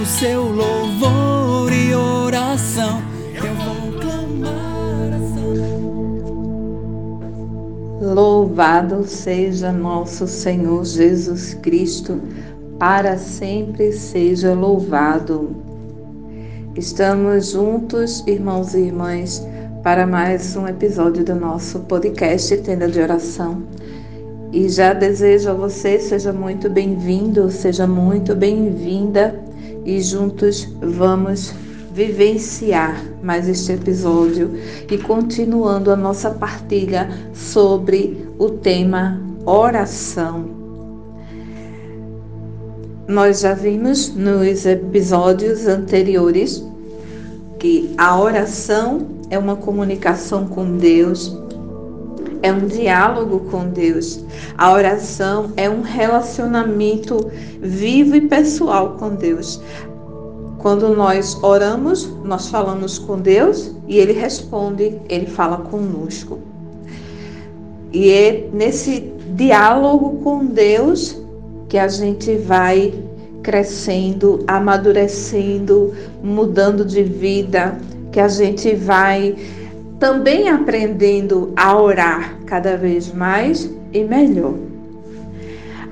O seu louvor e oração. Eu vou clamar a Louvado seja nosso Senhor Jesus Cristo, para sempre seja louvado. Estamos juntos, irmãos e irmãs, para mais um episódio do nosso podcast Tenda de Oração. E já desejo a você, seja muito bem-vindo, seja muito bem-vinda, e juntos vamos vivenciar mais este episódio e continuando a nossa partilha sobre o tema oração. Nós já vimos nos episódios anteriores que a oração é uma comunicação com Deus, é um diálogo com Deus. A oração é um relacionamento vivo e pessoal com Deus. Quando nós oramos, nós falamos com Deus e Ele responde, Ele fala conosco. E é nesse diálogo com Deus que a gente vai crescendo, amadurecendo, mudando de vida, que a gente vai também aprendendo a orar cada vez mais e melhor.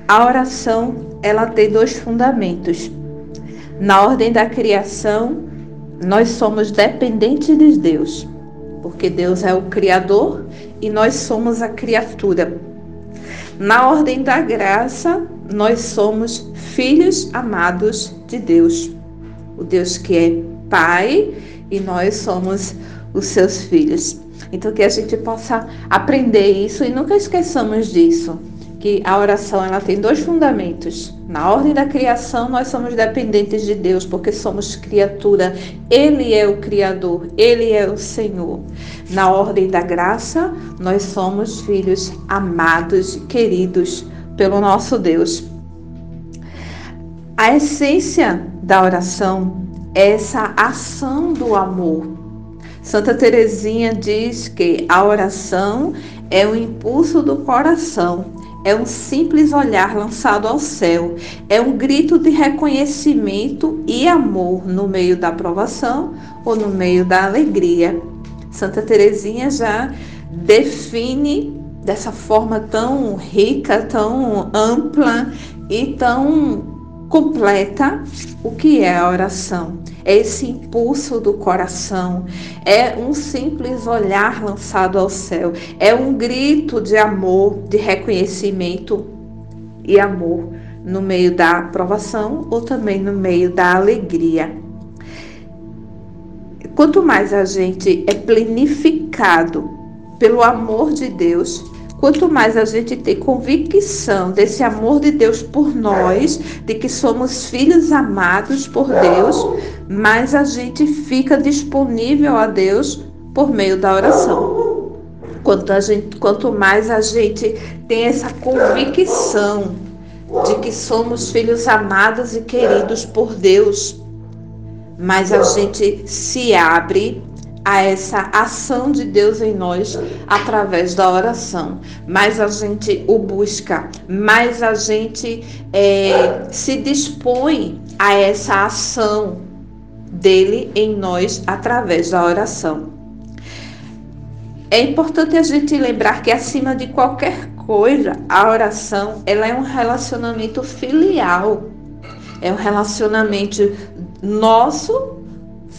A oração, ela tem dois fundamentos. Na ordem da criação, nós somos dependentes de Deus, porque Deus é o Criador e nós somos a criatura. Na ordem da graça, nós somos filhos amados de Deus, o Deus que é Pai e nós somos os seus filhos. Então que a gente possa aprender isso e nunca esqueçamos disso, que a oração ela tem dois fundamentos. Na ordem da criação, nós somos dependentes de Deus, porque somos criatura. Ele é o criador, ele é o Senhor. Na ordem da graça, nós somos filhos amados e queridos pelo nosso Deus. A essência da oração é essa ação do amor. Santa Teresinha diz que a oração é o impulso do coração, é um simples olhar lançado ao céu, é um grito de reconhecimento e amor no meio da provação ou no meio da alegria. Santa Teresinha já define dessa forma tão rica, tão ampla e tão completa o que é a oração. É esse impulso do coração, é um simples olhar lançado ao céu, é um grito de amor, de reconhecimento e amor no meio da aprovação ou também no meio da alegria. Quanto mais a gente é plenificado pelo amor de Deus, Quanto mais a gente tem convicção desse amor de Deus por nós, de que somos filhos amados por Deus, mais a gente fica disponível a Deus por meio da oração. Quanto, a gente, quanto mais a gente tem essa convicção de que somos filhos amados e queridos por Deus, mais a gente se abre a essa ação de Deus em nós através da oração. Mais a gente o busca, mais a gente é, se dispõe a essa ação dele em nós através da oração. É importante a gente lembrar que acima de qualquer coisa, a oração ela é um relacionamento filial. É um relacionamento nosso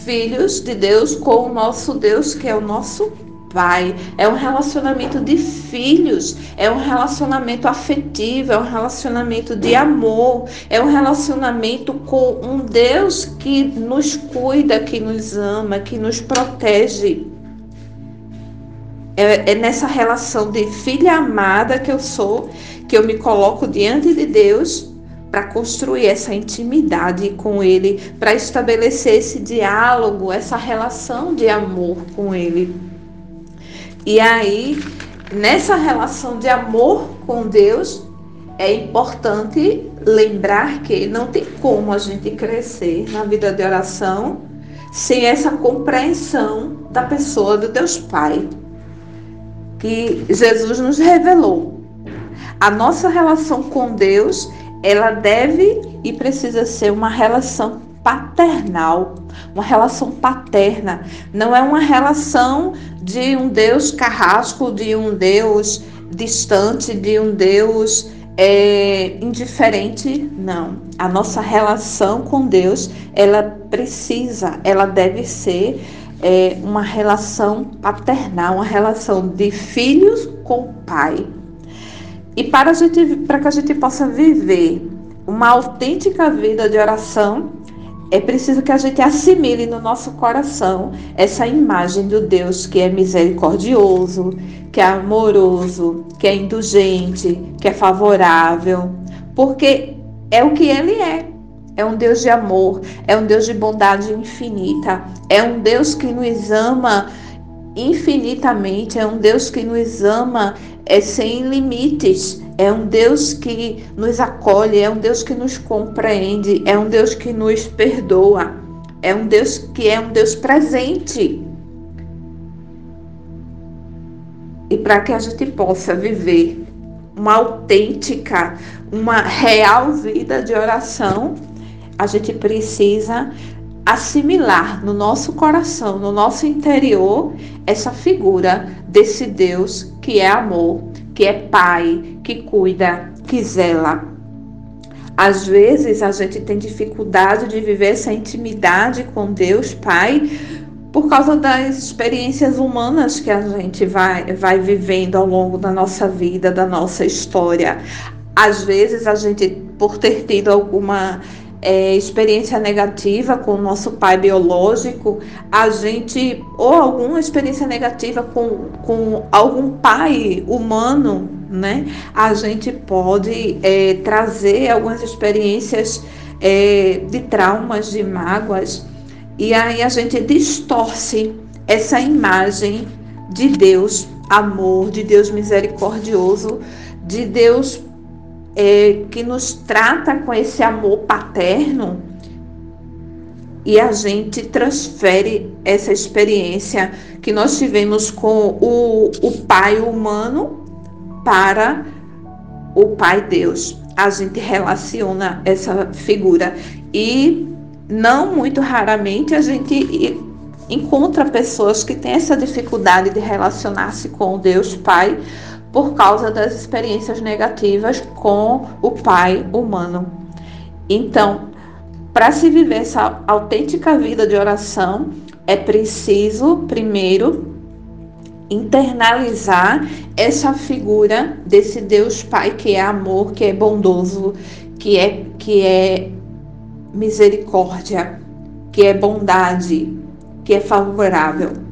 filhos de Deus com o nosso Deus, que é o nosso pai, é um relacionamento de filhos, é um relacionamento afetivo, é um relacionamento de amor, é um relacionamento com um Deus que nos cuida, que nos ama, que nos protege. É, é nessa relação de filha amada que eu sou, que eu me coloco diante de Deus para construir essa intimidade com Ele, para estabelecer esse diálogo, essa relação de amor com Ele. E aí, nessa relação de amor com Deus, é importante lembrar que não tem como a gente crescer na vida de oração sem essa compreensão da pessoa do Deus Pai, que Jesus nos revelou. A nossa relação com Deus, ela deve e precisa ser uma relação paternal, uma relação paterna. Não é uma relação de um Deus carrasco, de um Deus distante, de um Deus é, indiferente. Não. A nossa relação com Deus, ela precisa, ela deve ser é, uma relação paternal, uma relação de filhos com pai. E para, gente, para que a gente possa viver uma autêntica vida de oração, é preciso que a gente assimile no nosso coração essa imagem do Deus que é misericordioso, que é amoroso, que é indulgente, que é favorável, porque é o que ele é. É um Deus de amor, é um Deus de bondade infinita, é um Deus que nos ama infinitamente, é um Deus que nos ama é sem limites. É um Deus que nos acolhe, é um Deus que nos compreende, é um Deus que nos perdoa, é um Deus que é um Deus presente. E para que a gente possa viver uma autêntica, uma real vida de oração, a gente precisa assimilar no nosso coração, no nosso interior, essa figura desse Deus que é amor, que é pai, que cuida, que zela. Às vezes a gente tem dificuldade de viver essa intimidade com Deus Pai por causa das experiências humanas que a gente vai, vai vivendo ao longo da nossa vida, da nossa história. Às vezes a gente, por ter tido alguma é, experiência negativa com o nosso pai biológico, a gente, ou alguma experiência negativa com, com algum pai humano, né? A gente pode é, trazer algumas experiências é, de traumas, de mágoas, e aí a gente distorce essa imagem de Deus amor, de Deus misericordioso, de Deus é, que nos trata com esse amor paterno e a gente transfere essa experiência que nós tivemos com o, o pai humano para o pai Deus. A gente relaciona essa figura e não muito raramente a gente encontra pessoas que têm essa dificuldade de relacionar-se com Deus Pai por causa das experiências negativas com o pai humano. Então, para se viver essa autêntica vida de oração, é preciso, primeiro, internalizar essa figura desse Deus Pai que é amor, que é bondoso, que é, que é misericórdia, que é bondade, que é favorável.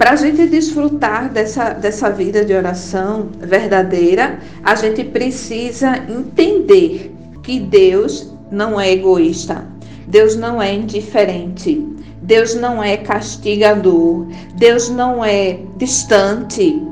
Para a gente desfrutar dessa, dessa vida de oração verdadeira, a gente precisa entender que Deus não é egoísta, Deus não é indiferente, Deus não é castigador, Deus não é distante.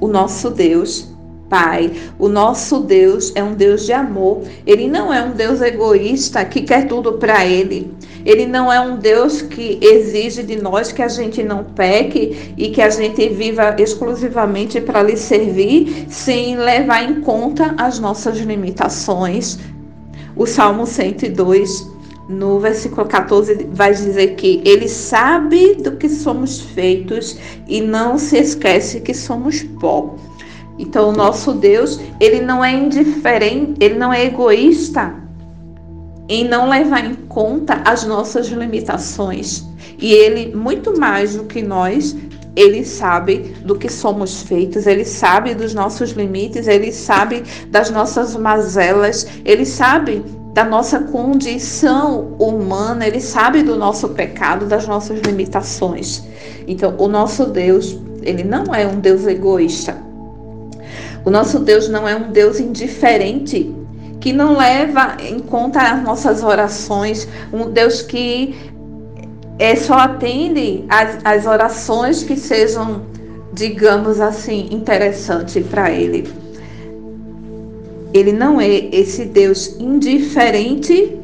O nosso Deus Pai. O nosso Deus é um Deus de amor. Ele não é um Deus egoísta que quer tudo para ele. Ele não é um Deus que exige de nós que a gente não peque e que a gente viva exclusivamente para lhe servir, sem levar em conta as nossas limitações. O Salmo 102, no versículo 14, vai dizer que ele sabe do que somos feitos e não se esquece que somos pó. Então, o nosso Deus, ele não é indiferente, ele não é egoísta em não levar em conta as nossas limitações. E ele, muito mais do que nós, ele sabe do que somos feitos, ele sabe dos nossos limites, ele sabe das nossas mazelas, ele sabe da nossa condição humana, ele sabe do nosso pecado, das nossas limitações. Então, o nosso Deus, ele não é um Deus egoísta. O nosso Deus não é um Deus indiferente, que não leva em conta as nossas orações, um Deus que é, só atende as, as orações que sejam, digamos assim, interessantes para Ele. Ele não é esse Deus indiferente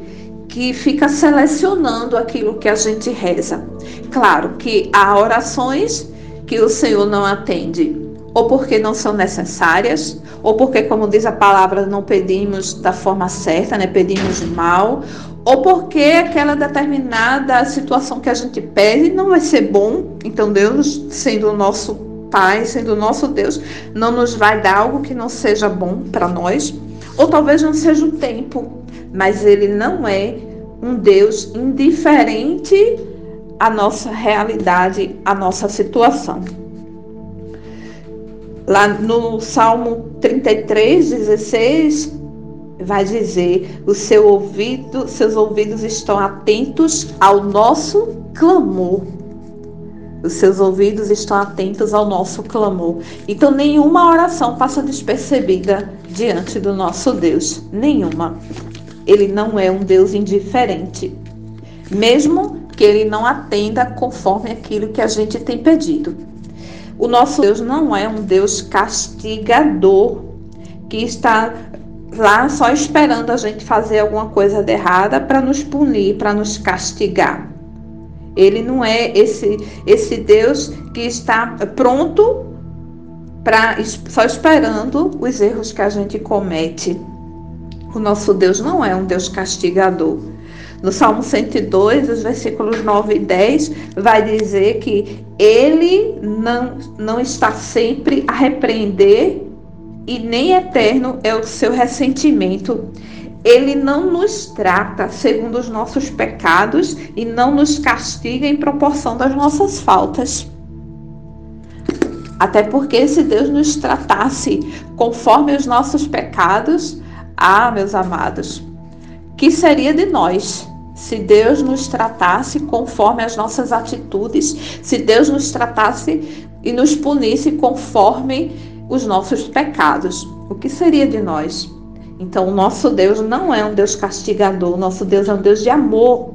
que fica selecionando aquilo que a gente reza. Claro que há orações que o Senhor não atende, ou porque não são necessárias, ou porque, como diz a palavra, não pedimos da forma certa, né? Pedimos mal, ou porque aquela determinada situação que a gente pede não vai ser bom. Então Deus, sendo o nosso Pai, sendo o nosso Deus, não nos vai dar algo que não seja bom para nós, ou talvez não seja o tempo, mas ele não é um Deus indiferente à nossa realidade, à nossa situação. Lá no Salmo 33, 16, vai dizer: o seu ouvido, seus ouvidos estão atentos ao nosso clamor. Os seus ouvidos estão atentos ao nosso clamor. Então, nenhuma oração passa despercebida diante do nosso Deus. Nenhuma. Ele não é um Deus indiferente. Mesmo que ele não atenda conforme aquilo que a gente tem pedido. O nosso Deus não é um Deus castigador que está lá só esperando a gente fazer alguma coisa de errada para nos punir, para nos castigar. Ele não é esse esse Deus que está pronto para só esperando os erros que a gente comete. O nosso Deus não é um Deus castigador. No Salmo 102, os versículos 9 e 10, vai dizer que ele não, não está sempre a repreender e nem eterno é o seu ressentimento. Ele não nos trata segundo os nossos pecados e não nos castiga em proporção das nossas faltas. Até porque se Deus nos tratasse conforme os nossos pecados, ah, meus amados, que seria de nós se Deus nos tratasse conforme as nossas atitudes, se Deus nos tratasse e nos punisse conforme os nossos pecados? O que seria de nós? Então, o nosso Deus não é um Deus castigador, o nosso Deus é um Deus de amor.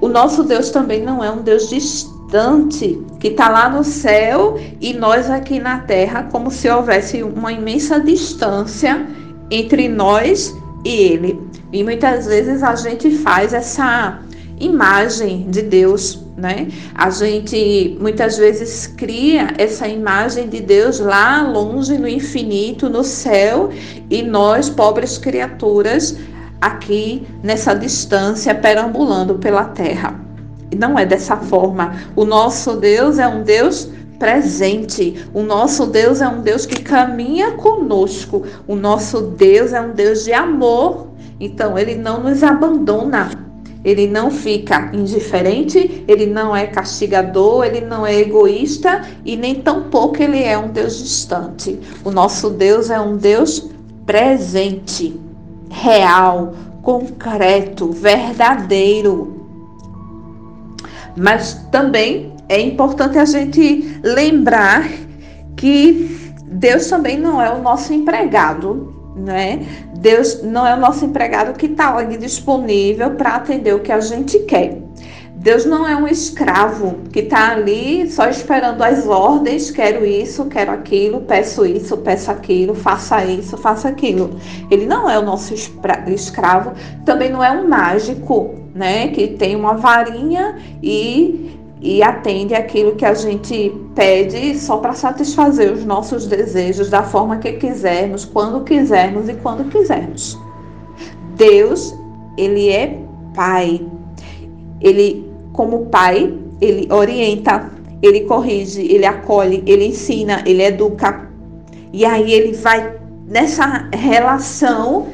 O nosso Deus também não é um Deus distante, que está lá no céu e nós aqui na terra, como se houvesse uma imensa distância entre nós Ele. E muitas vezes a gente faz essa imagem de Deus, né? A gente muitas vezes cria essa imagem de Deus lá longe no infinito, no céu, e nós, pobres criaturas, aqui nessa distância, perambulando pela terra. E não é dessa forma. O nosso Deus é um Deus presente. O nosso Deus é um Deus que caminha conosco. O nosso Deus é um Deus de amor então, ele não nos abandona. Ele não fica indiferente, ele não é castigador, ele não é egoísta e nem tampouco ele é um Deus distante. O nosso Deus é um Deus presente, real, concreto, verdadeiro. Mas também é importante a gente lembrar que Deus também não é o nosso empregado, né? Deus não é o nosso empregado que está ali disponível para atender o que a gente quer. Deus não é um escravo que está ali só esperando as ordens, quero isso, quero aquilo, peço isso, peço aquilo, faça isso, faça aquilo. Ele não é o nosso escravo, também não é um mágico, né, que tem uma varinha e e atende aquilo que a gente pede só para satisfazer os nossos desejos da forma que quisermos, quando quisermos e quando quisermos. Deus, ele é pai. Ele, como pai, ele orienta, ele corrige, ele acolhe, ele ensina, ele educa. E aí ele vai nessa relação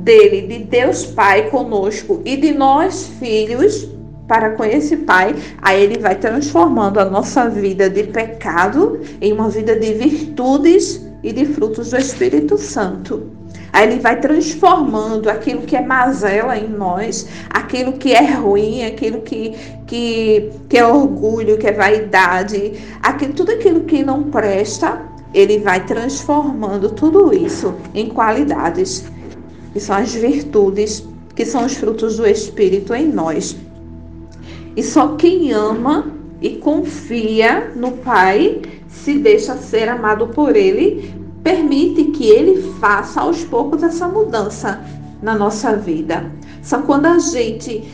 dele, de Deus Pai conosco e de nós filhos para com esse Pai, aí ele vai transformando a nossa vida de pecado em uma vida de virtudes e de frutos do Espírito Santo. Aí ele vai transformando aquilo que é mazela em nós, aquilo que é ruim, aquilo que, que, que é orgulho, que é vaidade, aquilo, tudo aquilo que não presta, ele vai transformando tudo isso em qualidades, que são as virtudes, que são os frutos do Espírito em nós. E só quem ama e confia no Pai se deixa ser amado por Ele, permite que Ele faça aos poucos essa mudança na nossa vida. Só quando a gente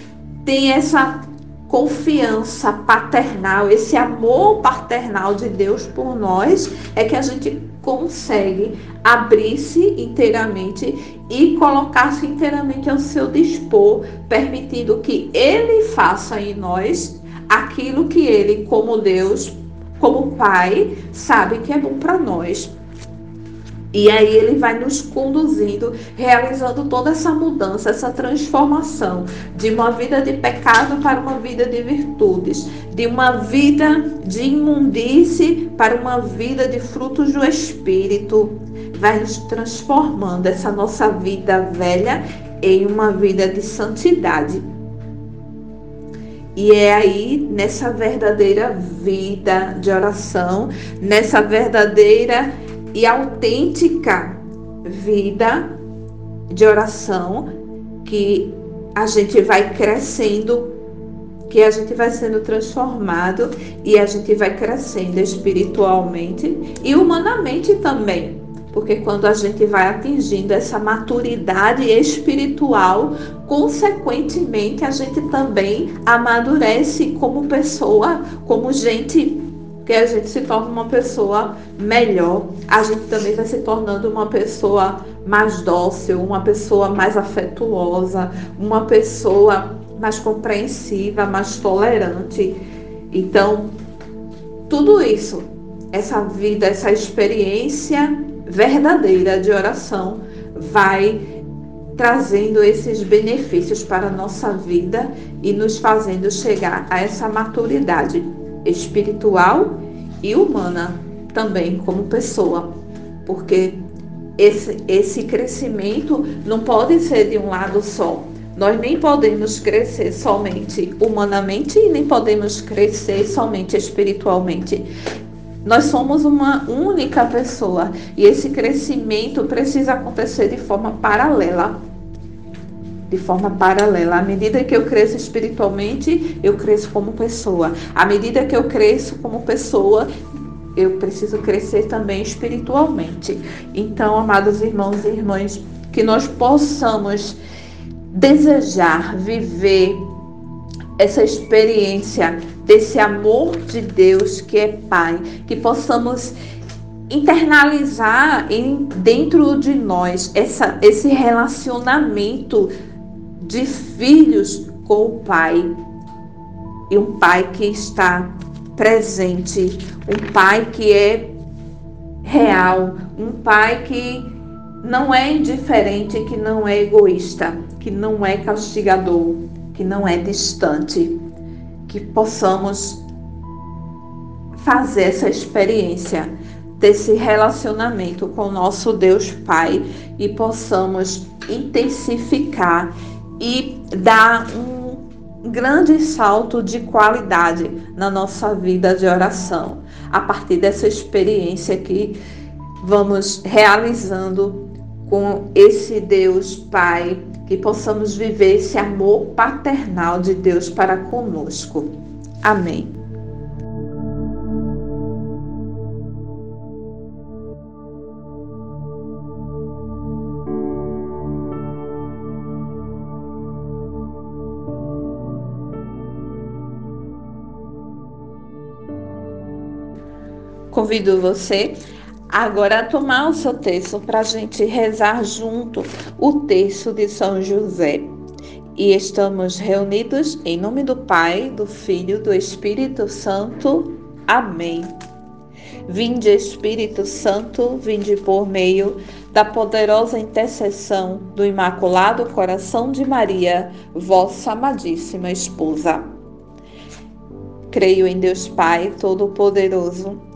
tem essa confiança paternal, esse amor paternal de Deus por nós, é que a gente consegue abrir-se inteiramente e colocar-se inteiramente ao seu dispor, permitindo que Ele faça em nós aquilo que Ele, como Deus, como Pai, sabe que é bom para nós. E aí ele vai nos conduzindo, realizando toda essa mudança, essa transformação de uma vida de pecado para uma vida de virtudes, de uma vida de imundície para uma vida de frutos do Espírito. Vai nos transformando essa nossa vida velha em uma vida de santidade. E é aí, nessa verdadeira vida de oração, nessa verdadeira e autêntica vida de oração que a gente vai crescendo, que a gente vai sendo transformado e a gente vai crescendo espiritualmente e humanamente também. Porque quando a gente vai atingindo essa maturidade espiritual, consequentemente a gente também amadurece como pessoa, como gente que a gente se torna uma pessoa melhor, a gente também vai se tornando uma pessoa mais dócil, uma pessoa mais afetuosa, uma pessoa mais compreensiva, mais tolerante. Então, tudo isso, essa vida, essa experiência verdadeira de oração vai trazendo esses benefícios para a nossa vida e nos fazendo chegar a essa maturidade espiritual e humana também como pessoa, porque esse, esse crescimento não pode ser de um lado só. Nós nem podemos crescer somente humanamente e nem podemos crescer somente espiritualmente. Nós somos uma única pessoa e esse crescimento precisa acontecer de forma paralela de forma paralela. À medida que eu cresço espiritualmente, eu cresço como pessoa. À medida que eu cresço como pessoa, eu preciso crescer também espiritualmente. Então, amados irmãos e irmãs, que nós possamos desejar viver essa experiência desse amor de Deus que é Pai, que possamos internalizar em, dentro de nós essa, esse relacionamento de filhos com o Pai. E um Pai que está presente, um Pai que é real, um Pai que não é indiferente, que não é egoísta, que não é castigador, que não é distante. Que possamos fazer essa experiência desse relacionamento com o nosso Deus Pai e possamos intensificar e dar um grande salto de qualidade na nossa vida de oração, a partir dessa experiência que vamos realizando com esse Deus Pai, que possamos viver esse amor paternal de Deus para conosco. Amém. Convido você agora a tomar o seu texto para a gente rezar junto o texto de São José. E estamos reunidos em nome do Pai, do Filho, do Espírito Santo. Amém. Vinde Espírito Santo, vinde por meio da poderosa intercessão do Imaculado Coração de Maria, vossa amadíssima esposa. Creio em Deus Pai Todo-Poderoso,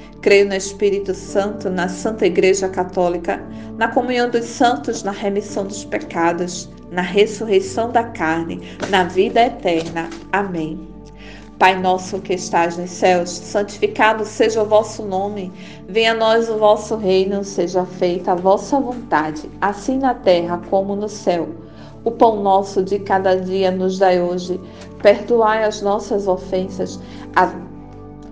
Creio no Espírito Santo, na Santa Igreja Católica, na comunhão dos santos, na remissão dos pecados, na ressurreição da carne, na vida eterna. Amém. Pai nosso que estás nos céus, santificado seja o vosso nome. Venha a nós o vosso reino, seja feita a vossa vontade, assim na terra como no céu. O pão nosso de cada dia nos dai hoje. Perdoai as nossas ofensas,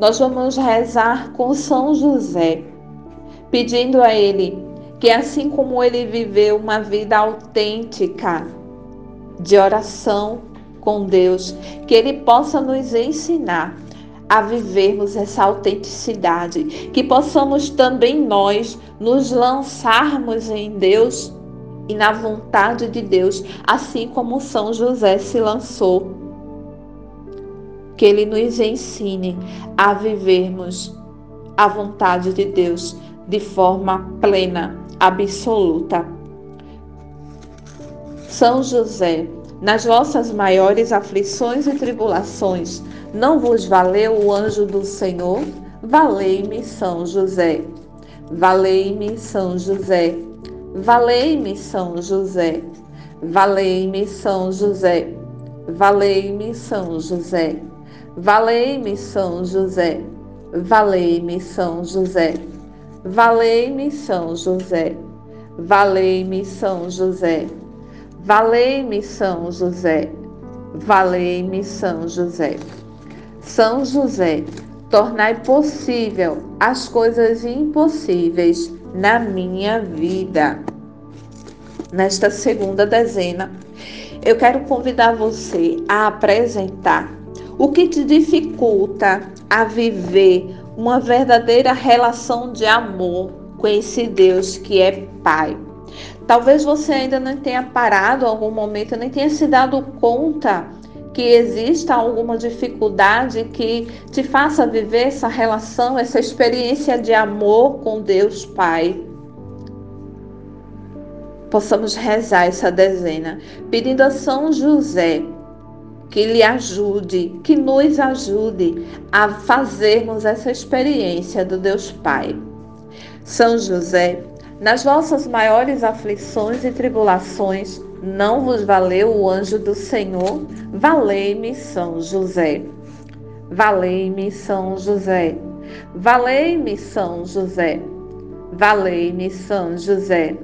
nós vamos rezar com São José, pedindo a ele que, assim como ele viveu uma vida autêntica de oração, com Deus, que Ele possa nos ensinar a vivermos essa autenticidade, que possamos também nós nos lançarmos em Deus e na vontade de Deus, assim como São José se lançou. Que Ele nos ensine a vivermos a vontade de Deus de forma plena, absoluta. São José, nas vossas maiores aflições e tribulações, não vos valeu o anjo do Senhor? Valei-me São José. Valei-me São José. Valei-me São José. Valei-me São José. Valei-me São José. Valei-me São José. Valei-me São José. Valei-me São José. Valei-me São José. Valei-me São José, valei-me São José. São José, tornai possível as coisas impossíveis na minha vida. Nesta segunda dezena, eu quero convidar você a apresentar o que te dificulta a viver uma verdadeira relação de amor com esse Deus que é Pai. Talvez você ainda não tenha parado em algum momento, nem tenha se dado conta que exista alguma dificuldade que te faça viver essa relação, essa experiência de amor com Deus Pai. Possamos rezar essa dezena, pedindo a São José que lhe ajude, que nos ajude a fazermos essa experiência do Deus Pai. São José, nas vossas maiores aflições e tribulações, não vos valeu o anjo do Senhor? Valei-me São José. Valei-me São José. Valei-me São José. Valei-me São José.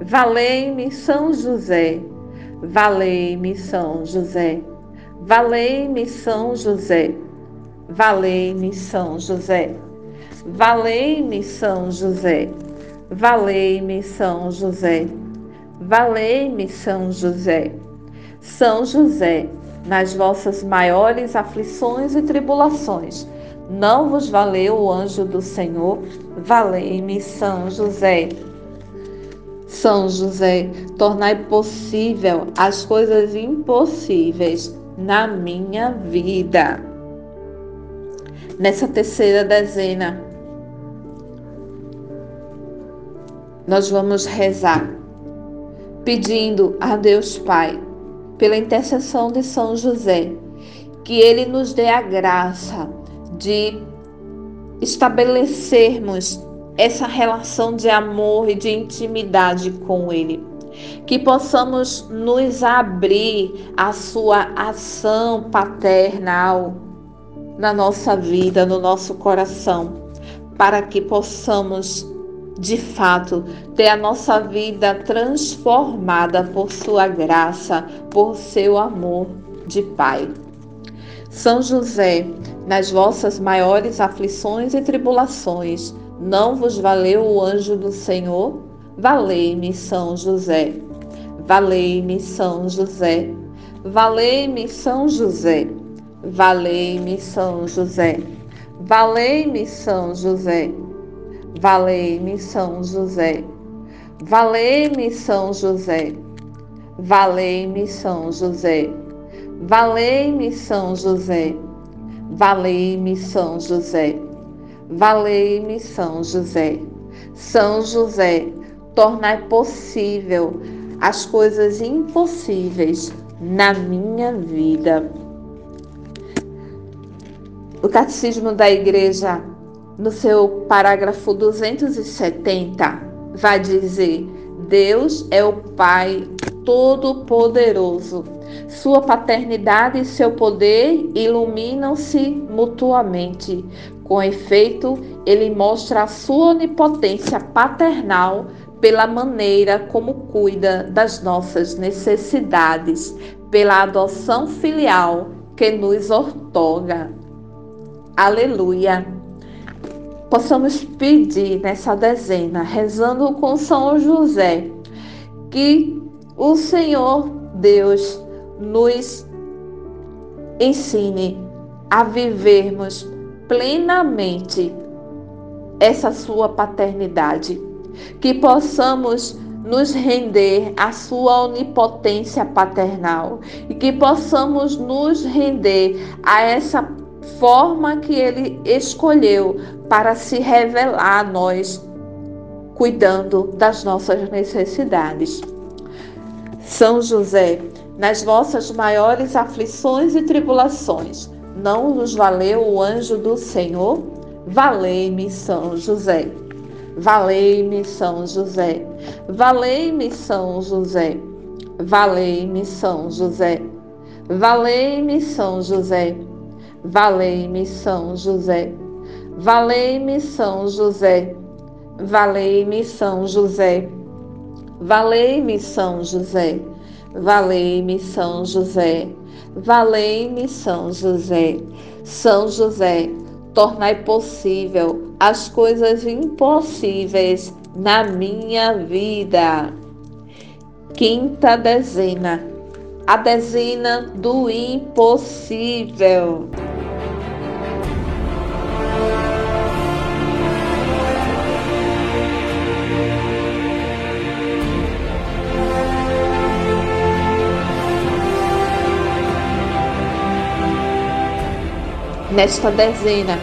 Valei-me São José. Valei-me São José. Valei-me São José. Valei-me São José. Valei-me São José. Valei-me São José. Valei-me São José. São José, nas vossas maiores aflições e tribulações, não vos valeu o anjo do Senhor? Valei-me São José. São José, tornai possível as coisas impossíveis na minha vida. Nessa terceira dezena, nós vamos rezar, pedindo a Deus Pai, pela intercessão de São José, que ele nos dê a graça de estabelecermos essa relação de amor e de intimidade com Ele. Que possamos nos abrir à Sua ação paternal na nossa vida, no nosso coração, para que possamos de fato ter a nossa vida transformada por Sua graça, por seu amor de Pai. São José, nas vossas maiores aflições e tribulações, não vos valeu o anjo do Senhor? Valei-me, São José. Valei-me, São José. Valei-me, São José. Valei-me, São José. Valei-me, São José. Valei-me, São José. Valei-me, São José. Valei-me, São José. Valei-me, São José. Valei-me, São José. Valei-me, São José. São José, tornai possível as coisas impossíveis na minha vida. O Catecismo da Igreja, no seu parágrafo 270, vai dizer: Deus é o Pai Todo-Poderoso. Sua paternidade e seu poder iluminam-se mutuamente. Com efeito, ele mostra a sua onipotência paternal pela maneira como cuida das nossas necessidades, pela adoção filial que nos ortoga. Aleluia! Possamos pedir nessa dezena, rezando com São José, que o Senhor Deus nos ensine a vivermos plenamente essa sua paternidade, que possamos nos render à sua onipotência paternal e que possamos nos render a essa forma que ele escolheu para se revelar a nós, cuidando das nossas necessidades. São José, nas vossas maiores aflições e tribulações, não nos valeu o anjo do Senhor? Valei-me, São José. Valei-me, São José. Valei-me, São José. Valei-me, São José. Valei-me, São José. Valei-me, São José. Valei-me, São José. Valei-me, São José. Valei-me, São José. Valei-me, São José. Valei-me, São José. São José, tornai possível as coisas impossíveis na minha vida. Quinta dezena, a dezena do impossível. Nesta dezena,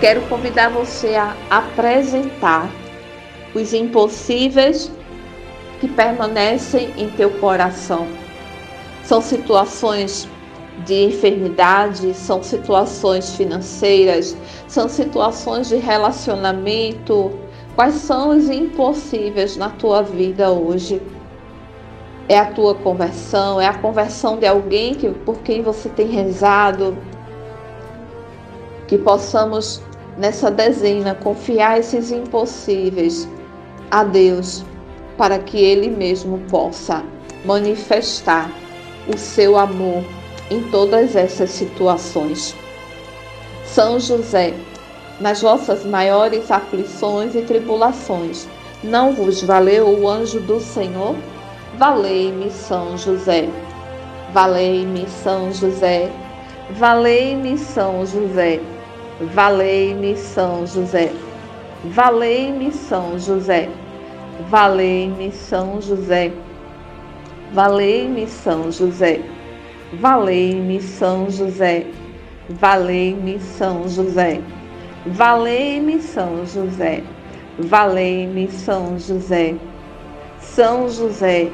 quero convidar você a apresentar os impossíveis que permanecem em teu coração. São situações de enfermidade, são situações financeiras, são situações de relacionamento. Quais são os impossíveis na tua vida hoje? É a tua conversão, é a conversão de alguém que, por quem você tem rezado, que possamos nessa dezena confiar esses impossíveis a Deus, para que Ele mesmo possa manifestar o seu amor em todas essas situações. São José, nas vossas maiores aflições e tribulações, não vos valeu o anjo do Senhor? Valei-me, São José. Valei-me, São José. Valei-me, São José. Valei-me São José. Valei-me São José. Valei-me São José. Valei-me São José. Valei-me São José. Valei-me São José. Valei-me São José. Valei-me São José. São José,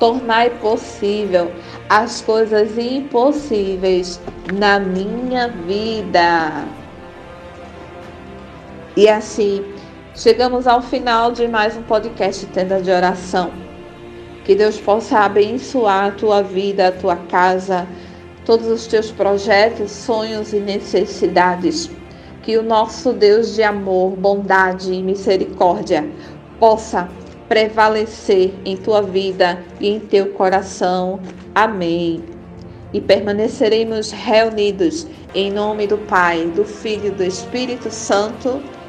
tornai possível as coisas impossíveis na minha vida. E assim, Chegamos ao final de mais um podcast Tenda de Oração. Que Deus possa abençoar a tua vida, a tua casa, todos os teus projetos, sonhos e necessidades. Que o nosso Deus de amor, bondade e misericórdia possa prevalecer em tua vida e em teu coração. Amém. E permaneceremos reunidos em nome do Pai, do Filho e do Espírito Santo.